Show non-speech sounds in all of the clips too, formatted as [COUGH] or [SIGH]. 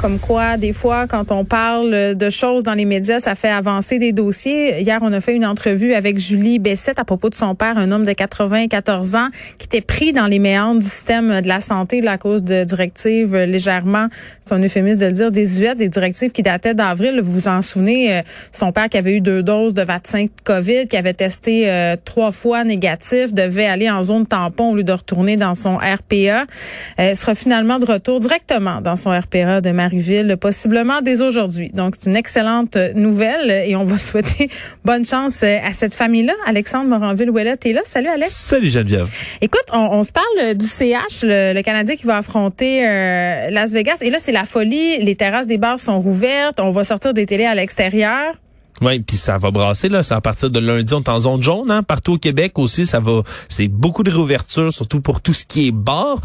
Comme quoi, des fois, quand on parle de choses dans les médias, ça fait avancer des dossiers. Hier, on a fait une entrevue avec Julie Bessette à propos de son père, un homme de 94 ans, qui était pris dans les méandres du système de la santé à cause de directives légèrement, c'est un euphémisme de le dire, désuètes, des directives qui dataient d'avril. Vous vous en souvenez, euh, son père qui avait eu deux doses de vaccin COVID, qui avait testé euh, trois fois négatif, devait aller en zone tampon au lieu de retourner dans son RPA, euh, sera finalement de retour directement dans son RPA de possiblement dès aujourd'hui. Donc, c'est une excellente nouvelle et on va [LAUGHS] souhaiter bonne chance à cette famille-là. Alexandre Moranville-Ouellet est là. Salut, Alex. Salut, Geneviève. Écoute, on, se parle du CH, le, Canadien qui va affronter euh, Las Vegas. Et là, c'est la folie. Les terrasses des bars sont rouvertes. On va sortir des télés à l'extérieur. Oui, puis ça va brasser là, c'est à partir de lundi, on est en zone jaune, hein, partout au Québec aussi, ça va, c'est beaucoup de réouverture, surtout pour tout ce qui est bar.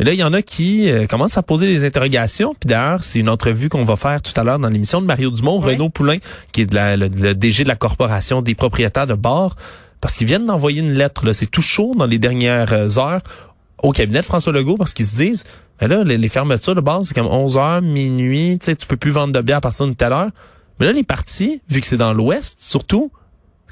Et là, il y en a qui euh, commencent à poser des interrogations. Puis d'ailleurs, c'est une entrevue qu'on va faire tout à l'heure dans l'émission de Mario Dumont, Renaud Poulain, qui est de la, le, DG de la corporation des propriétaires de bars, parce qu'ils viennent d'envoyer une lettre. Là, c'est tout chaud dans les dernières euh, heures au cabinet de François Legault, parce qu'ils se disent, ben là, les, fermetures de bars, c'est comme 11 heures, minuit, tu sais, tu peux plus vendre de bière à partir de telle heure. Mais là, les parties, vu que c'est dans l'Ouest, surtout,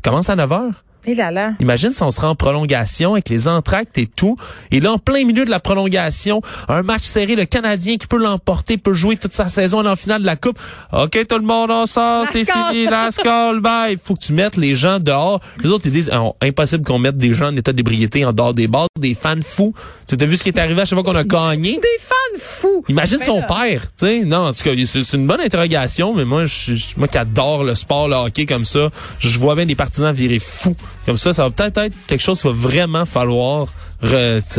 commencent à 9 heures. Et là là. Imagine si on serait en prolongation avec les entractes et tout. Et là, en plein milieu de la prolongation, un match serré, le Canadien qui peut l'emporter, peut jouer toute sa saison en finale de la Coupe. OK, tout le monde en sort, c'est fini, la score, bye. Il faut que tu mettes les gens dehors. Les autres, ils disent, oh, impossible qu'on mette des gens en état d'ébriété en dehors des bars, des fans fous. Tu as vu ce qui est arrivé à chaque fois qu'on a gagné? [LAUGHS] Des fans fous! Imagine son père, tu sais. Non, en tout cas, c'est une bonne interrogation, mais moi, je, moi qui adore le sport, le hockey comme ça, je vois bien des partisans virer fous comme ça, ça va peut-être être quelque chose qu'il va vraiment falloir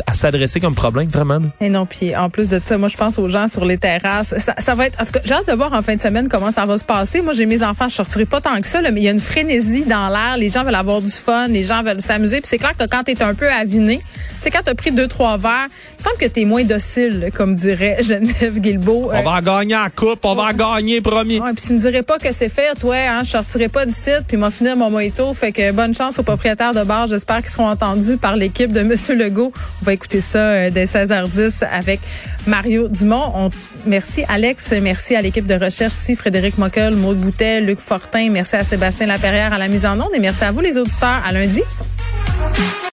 à s'adresser comme problème, vraiment. Et non, puis en plus de ça, moi, je pense aux gens sur les terrasses. Ça, ça va être. J'ai hâte de voir en fin de semaine comment ça va se passer. Moi, j'ai mes enfants, je sortirai pas tant que ça, là, mais il y a une frénésie dans l'air. Les gens veulent avoir du fun, les gens veulent s'amuser. Puis c'est clair que quand tu es un peu aviné, tu sais, quand tu as pris deux, trois verres, il semble que tu es moins docile, comme dirait [LAUGHS] Geneviève Guilbeault. On va gagner la coupe, on va gagner, promis. Ouais, puis tu me dirais pas que c'est fait, toi, hein, je sortirai pas d'ici, puis m'a fini mon mojito. Fait que bonne chance aux propriétaires de bar. J'espère qu'ils seront entendus par l'équipe de Monsieur Legault. On va écouter ça euh, dès 16h10 avec Mario Dumont. merci Alex, merci à l'équipe de recherche ici, Frédéric Mockel, Maud Boutet, Luc Fortin, merci à Sébastien Laperrière à la mise en onde et merci à vous les auditeurs. À lundi.